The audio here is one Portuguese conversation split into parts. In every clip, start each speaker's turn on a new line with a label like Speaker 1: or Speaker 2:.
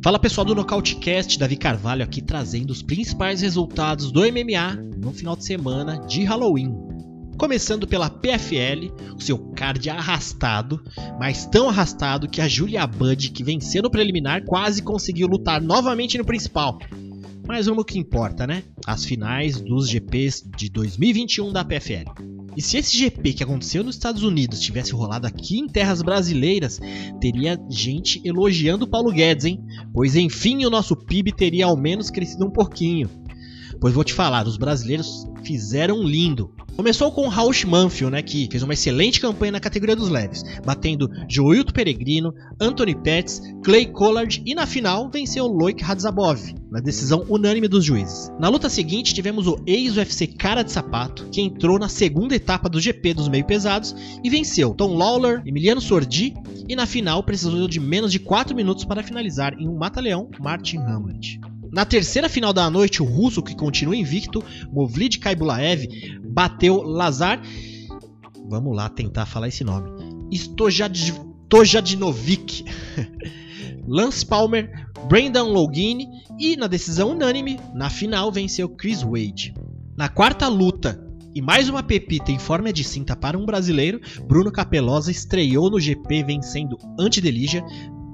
Speaker 1: Fala pessoal do Nocautecast, Davi Carvalho aqui trazendo os principais resultados do MMA no final de semana de Halloween. Começando pela PFL, o seu card arrastado, mas tão arrastado que a Julia Budd, que venceu no preliminar, quase conseguiu lutar novamente no principal. Mas vamos que importa, né? As finais dos GPs de 2021 da PFL. E se esse GP que aconteceu nos Estados Unidos tivesse rolado aqui em terras brasileiras, teria gente elogiando o Paulo Guedes, hein? Pois enfim o nosso PIB teria ao menos crescido um pouquinho. Pois vou te falar, os brasileiros fizeram lindo. Começou com Rausch Manfield, né, que fez uma excelente campanha na categoria dos leves, batendo Joilton Peregrino, Anthony Pettis, Clay Collard e na final venceu Loic Radzabov, na decisão unânime dos juízes. Na luta seguinte tivemos o ex-UFC Cara de Sapato, que entrou na segunda etapa do GP dos meio pesados e venceu Tom Lawler, Emiliano Sordi e na final precisou de menos de 4 minutos para finalizar em um mata-leão Martin Hamlet. Na terceira final da noite, o russo, que continua invicto, Movlid Kaibulaev, bateu Lazar. Vamos lá tentar falar esse nome. Stojadinovic. Lance Palmer, Brandon Login e na decisão unânime, na final venceu Chris Wade. Na quarta luta, e mais uma pepita em forma de cinta para um brasileiro, Bruno Capelosa estreou no GP vencendo Antidelígia,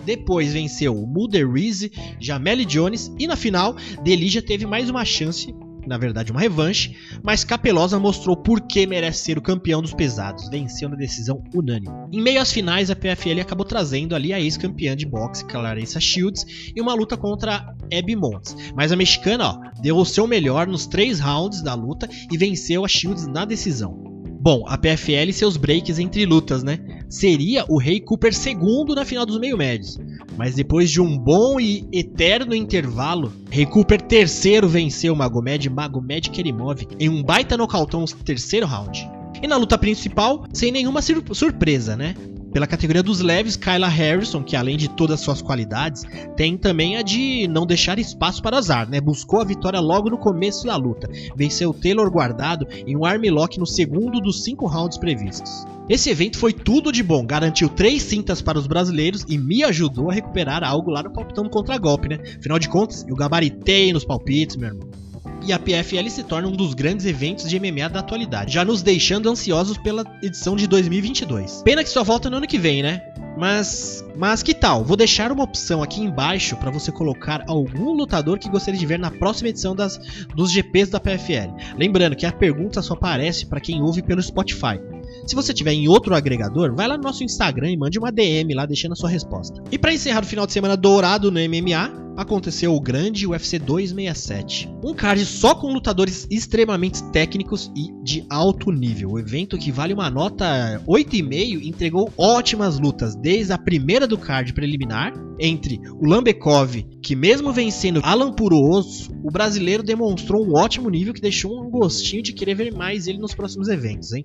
Speaker 1: depois venceu Mulder Reese, Jameli Jones e na final, Delija teve mais uma chance, na verdade uma revanche, mas Capelosa mostrou por que merece ser o campeão dos pesados, venceu na decisão unânime. Em meio às finais, a PFL acabou trazendo ali a ex-campeã de boxe, Clarissa Shields, e uma luta contra Abby Montes. Mas a mexicana ó, deu o seu melhor nos três rounds da luta e venceu a Shields na decisão. Bom, a PFL e seus breaks entre lutas, né? Seria o Rei Cooper segundo na final dos meio médios. Mas depois de um bom e eterno intervalo, Rei Cooper terceiro venceu Magomed Magomed Kerimov em um baita nocautão no terceiro round. E na luta principal, sem nenhuma sur surpresa, né? Pela categoria dos leves, Kyla Harrison, que além de todas as suas qualidades, tem também a de não deixar espaço para azar, né? Buscou a vitória logo no começo da luta. Venceu Taylor guardado em um armlock no segundo dos cinco rounds previstos. Esse evento foi tudo de bom, garantiu três cintas para os brasileiros e me ajudou a recuperar algo lá no palpitão contra-golpe, né? Afinal de contas, eu gabaritei nos palpites, meu irmão e a PFL se torna um dos grandes eventos de MMA da atualidade, já nos deixando ansiosos pela edição de 2022. Pena que só volta no ano que vem, né? Mas, mas que tal? Vou deixar uma opção aqui embaixo para você colocar algum lutador que gostaria de ver na próxima edição das, dos GPs da PFL. Lembrando que a pergunta só aparece para quem ouve pelo Spotify. Se você tiver em outro agregador, vai lá no nosso Instagram e mande uma DM lá deixando a sua resposta. E para encerrar o final de semana dourado no MMA, aconteceu o grande UFC 267. Um card só com lutadores extremamente técnicos e de alto nível. O evento que vale uma nota 8,5 entregou ótimas lutas, desde a primeira do card preliminar entre o Lambekov, que mesmo vencendo Alan Puroso, o brasileiro demonstrou um ótimo nível que deixou um gostinho de querer ver mais ele nos próximos eventos. Hein?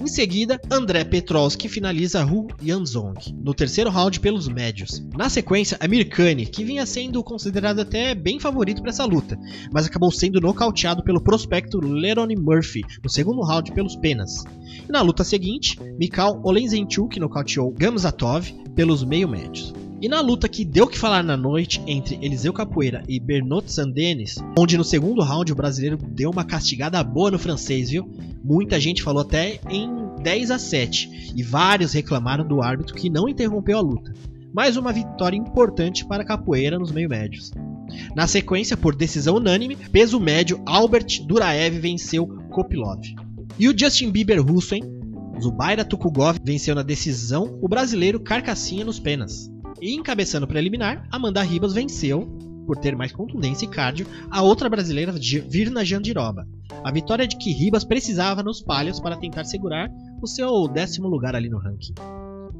Speaker 1: Em seguida, André Petrovski finaliza Hu Yanzong no terceiro round pelos médios. Na sequência, Amir Khan, que vinha sendo considerado até bem favorito para essa luta, mas acabou sendo nocauteado pelo prospecto Lerone Murphy no segundo round pelos penas. E na luta seguinte, Mikhail Olenzenchuk nocauteou Gamzatov pelos meio médios. E na luta que deu que falar na noite entre Eliseu Capoeira e Bernot Sandenis, onde no segundo round o brasileiro deu uma castigada boa no francês, viu? Muita gente falou até em 10 a 7 e vários reclamaram do árbitro que não interrompeu a luta. Mais uma vitória importante para Capoeira nos meio médios. Na sequência, por decisão unânime, peso médio Albert Duraev venceu Kopilov. E o Justin Bieber russo, hein? Zubaira Tukugov venceu na decisão o brasileiro Carcassinha nos penas. E encabeçando o preliminar, Amanda Ribas venceu, por ter mais contundência e cardio, a outra brasileira Virna Jandiroba. A vitória de que Ribas precisava nos palhos para tentar segurar o seu décimo lugar ali no ranking.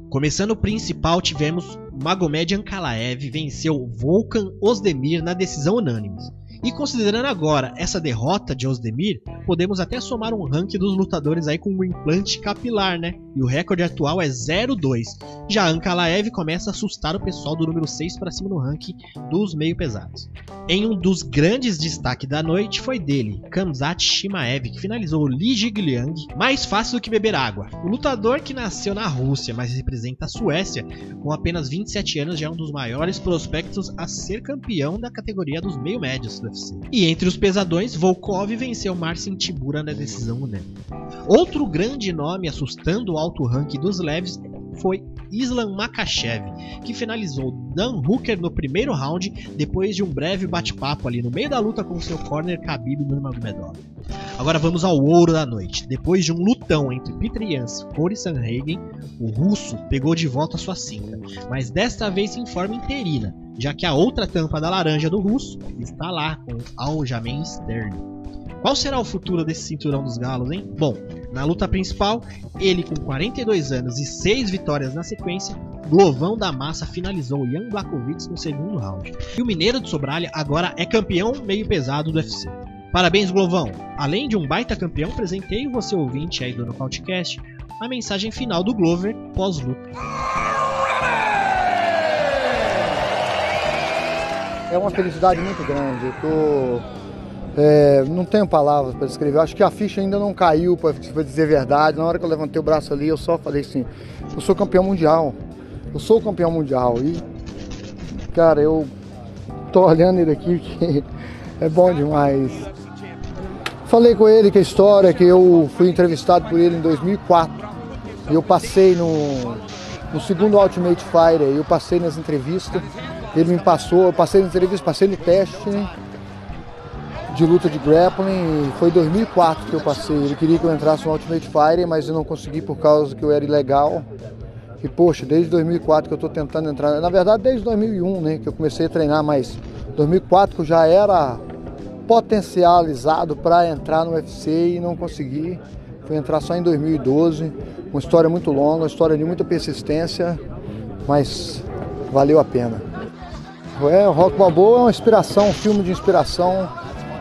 Speaker 1: Começando o principal, tivemos Magomed Ankalaev venceu Volkan Osdemir na decisão unânime. E considerando agora essa derrota de Osdemir, podemos até somar um ranking dos lutadores aí com um implante capilar, né? E o recorde atual é 0-2. Já Ankalaev começa a assustar o pessoal do número 6 para cima no ranking dos meio pesados. Em um dos grandes destaques da noite foi dele, Kamzat Shimaev, que finalizou Li Jigliang mais fácil do que beber água. O lutador que nasceu na Rússia, mas representa a Suécia, com apenas 27 anos já é um dos maiores prospectos a ser campeão da categoria dos meio médios UFC. E entre os pesadões, Volkov venceu Marcin Tibura na decisão unânime. Outro grande nome assustando o alto ranking dos leves foi Islam Makachev, que finalizou Dan Hooker no primeiro round depois de um breve bate-papo ali no meio da luta com seu corner Khabib Nurmagomedov. Agora vamos ao ouro da noite. Depois de um lutão entre Peter Jans e Cory Sanhagen, o russo pegou de volta sua cinta, mas desta vez em forma interina, já que a outra tampa da laranja do russo está lá com Aljamain Sterling. Qual será o futuro desse cinturão dos galos, hein? Bom, na luta principal, ele com 42 anos e 6 vitórias na sequência, Glovão da Massa finalizou Jan Blachowicz no segundo round. E o Mineiro de Sobralha agora é campeão meio pesado do UFC. Parabéns, Glovão! Além de um baita campeão, presenteio você ouvinte aí do Nocautecast a mensagem final do Glover pós-luta.
Speaker 2: É uma felicidade muito grande. Eu tô é, não tenho palavras para descrever. Acho que a ficha ainda não caiu, para dizer verdade. Na hora que eu levantei o braço ali, eu só falei assim: eu sou campeão mundial. Eu sou campeão mundial. E, cara, eu tô olhando ele aqui que é bom demais. Falei com ele que a história, que eu fui entrevistado por ele em 2004. E eu passei no, no segundo Ultimate Fighter, eu passei nas entrevistas. Ele me passou, eu passei nas entrevistas, passei no teste. De luta de grappling. Foi em 2004 que eu passei. Ele queria que eu entrasse no Ultimate Fighter, mas eu não consegui por causa que eu era ilegal. E poxa, desde 2004 que eu estou tentando entrar. Na verdade, desde 2001, né, que eu comecei a treinar, mas 2004 que eu já era potencializado para entrar no UFC e não consegui. Fui entrar só em 2012. Uma história muito longa, uma história de muita persistência, mas valeu a pena. É, o Rock Balboa é uma inspiração, um filme de inspiração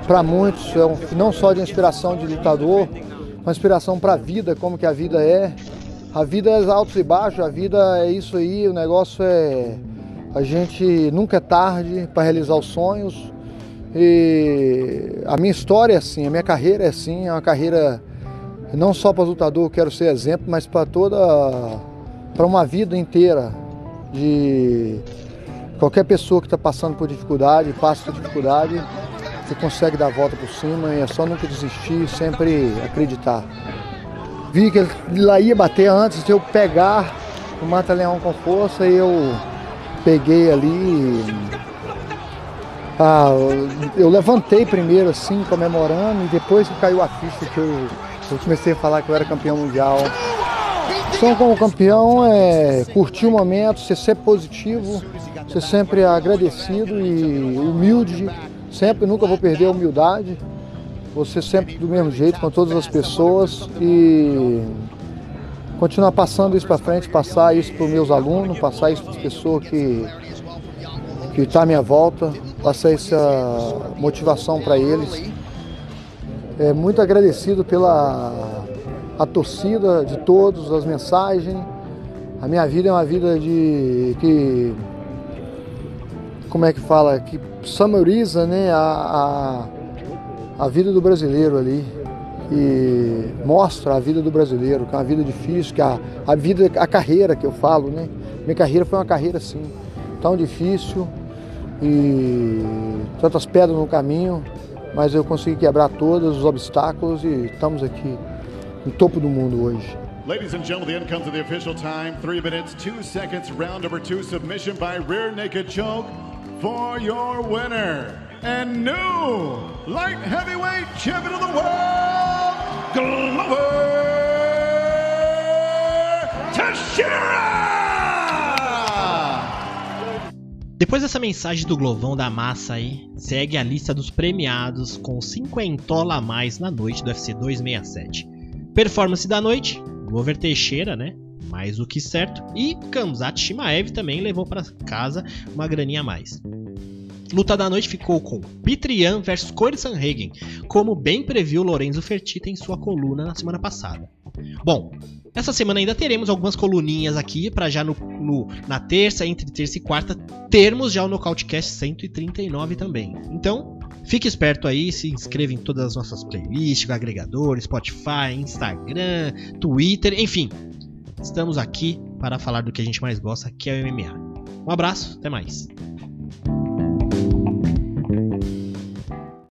Speaker 2: para muitos, é um, não só de inspiração de lutador, uma inspiração para a vida, como que a vida é. A vida é altos e baixos, a vida é isso aí, o negócio é. A gente nunca é tarde para realizar os sonhos. E a minha história é assim, a minha carreira é assim, é uma carreira não só para lutador, eu quero ser exemplo, mas para toda. para uma vida inteira de qualquer pessoa que está passando por dificuldade, passa por dificuldade, você consegue dar a volta por cima e é só nunca desistir, sempre acreditar. Vi que ele lá ia bater antes de eu pegar o mata-leão com força e eu peguei ali. Ah, eu levantei primeiro assim, comemorando, e depois que caiu a ficha que eu, eu comecei a falar que eu era campeão mundial. Só como campeão é curtir o momento, ser sempre positivo, ser sempre agradecido e humilde Sempre, nunca vou perder a humildade. Ser sempre do mesmo jeito com todas as pessoas e continuar passando isso para frente, passar isso para os meus alunos, passar isso para as pessoas que que está à minha volta, passar essa motivação para eles. É muito agradecido pela a torcida de todos, as mensagens. A minha vida é uma vida de que como é que fala, que summariza né, a, a, a vida do brasileiro ali e mostra a vida do brasileiro, que é uma vida difícil, que a, a vida, a carreira que eu falo, né? Minha carreira foi uma carreira assim, tão difícil e tantas pedras no caminho, mas eu consegui quebrar todos os obstáculos e estamos aqui no topo do mundo hoje.
Speaker 3: Ladies and gentlemen, the end comes of the official time. Three minutes, two seconds, round number two, submission by rear naked choke. for your winner and new light heavyweight champion of the world, Glover Teixeira!
Speaker 1: Depois dessa mensagem do Glovão da Massa aí, segue a lista dos premiados com 50 a mais na noite do UFC 267. Performance da noite, Glover Teixeira, né? mais do que certo. E Kamzat Shimaev também levou para casa uma graninha a mais. Luta da noite ficou com Pitrian versus Corey Sanhagen, como bem previu Lorenzo Fertitta em sua coluna na semana passada. Bom, essa semana ainda teremos algumas coluninhas aqui para já no, no, na terça, entre terça e quarta, termos já o Nocautecast 139 também. Então, fique esperto aí, se inscreva em todas as nossas playlists, agregadores, Spotify, Instagram, Twitter, enfim. Estamos aqui para falar do que a gente mais gosta, que é o MMA. Um abraço, até mais.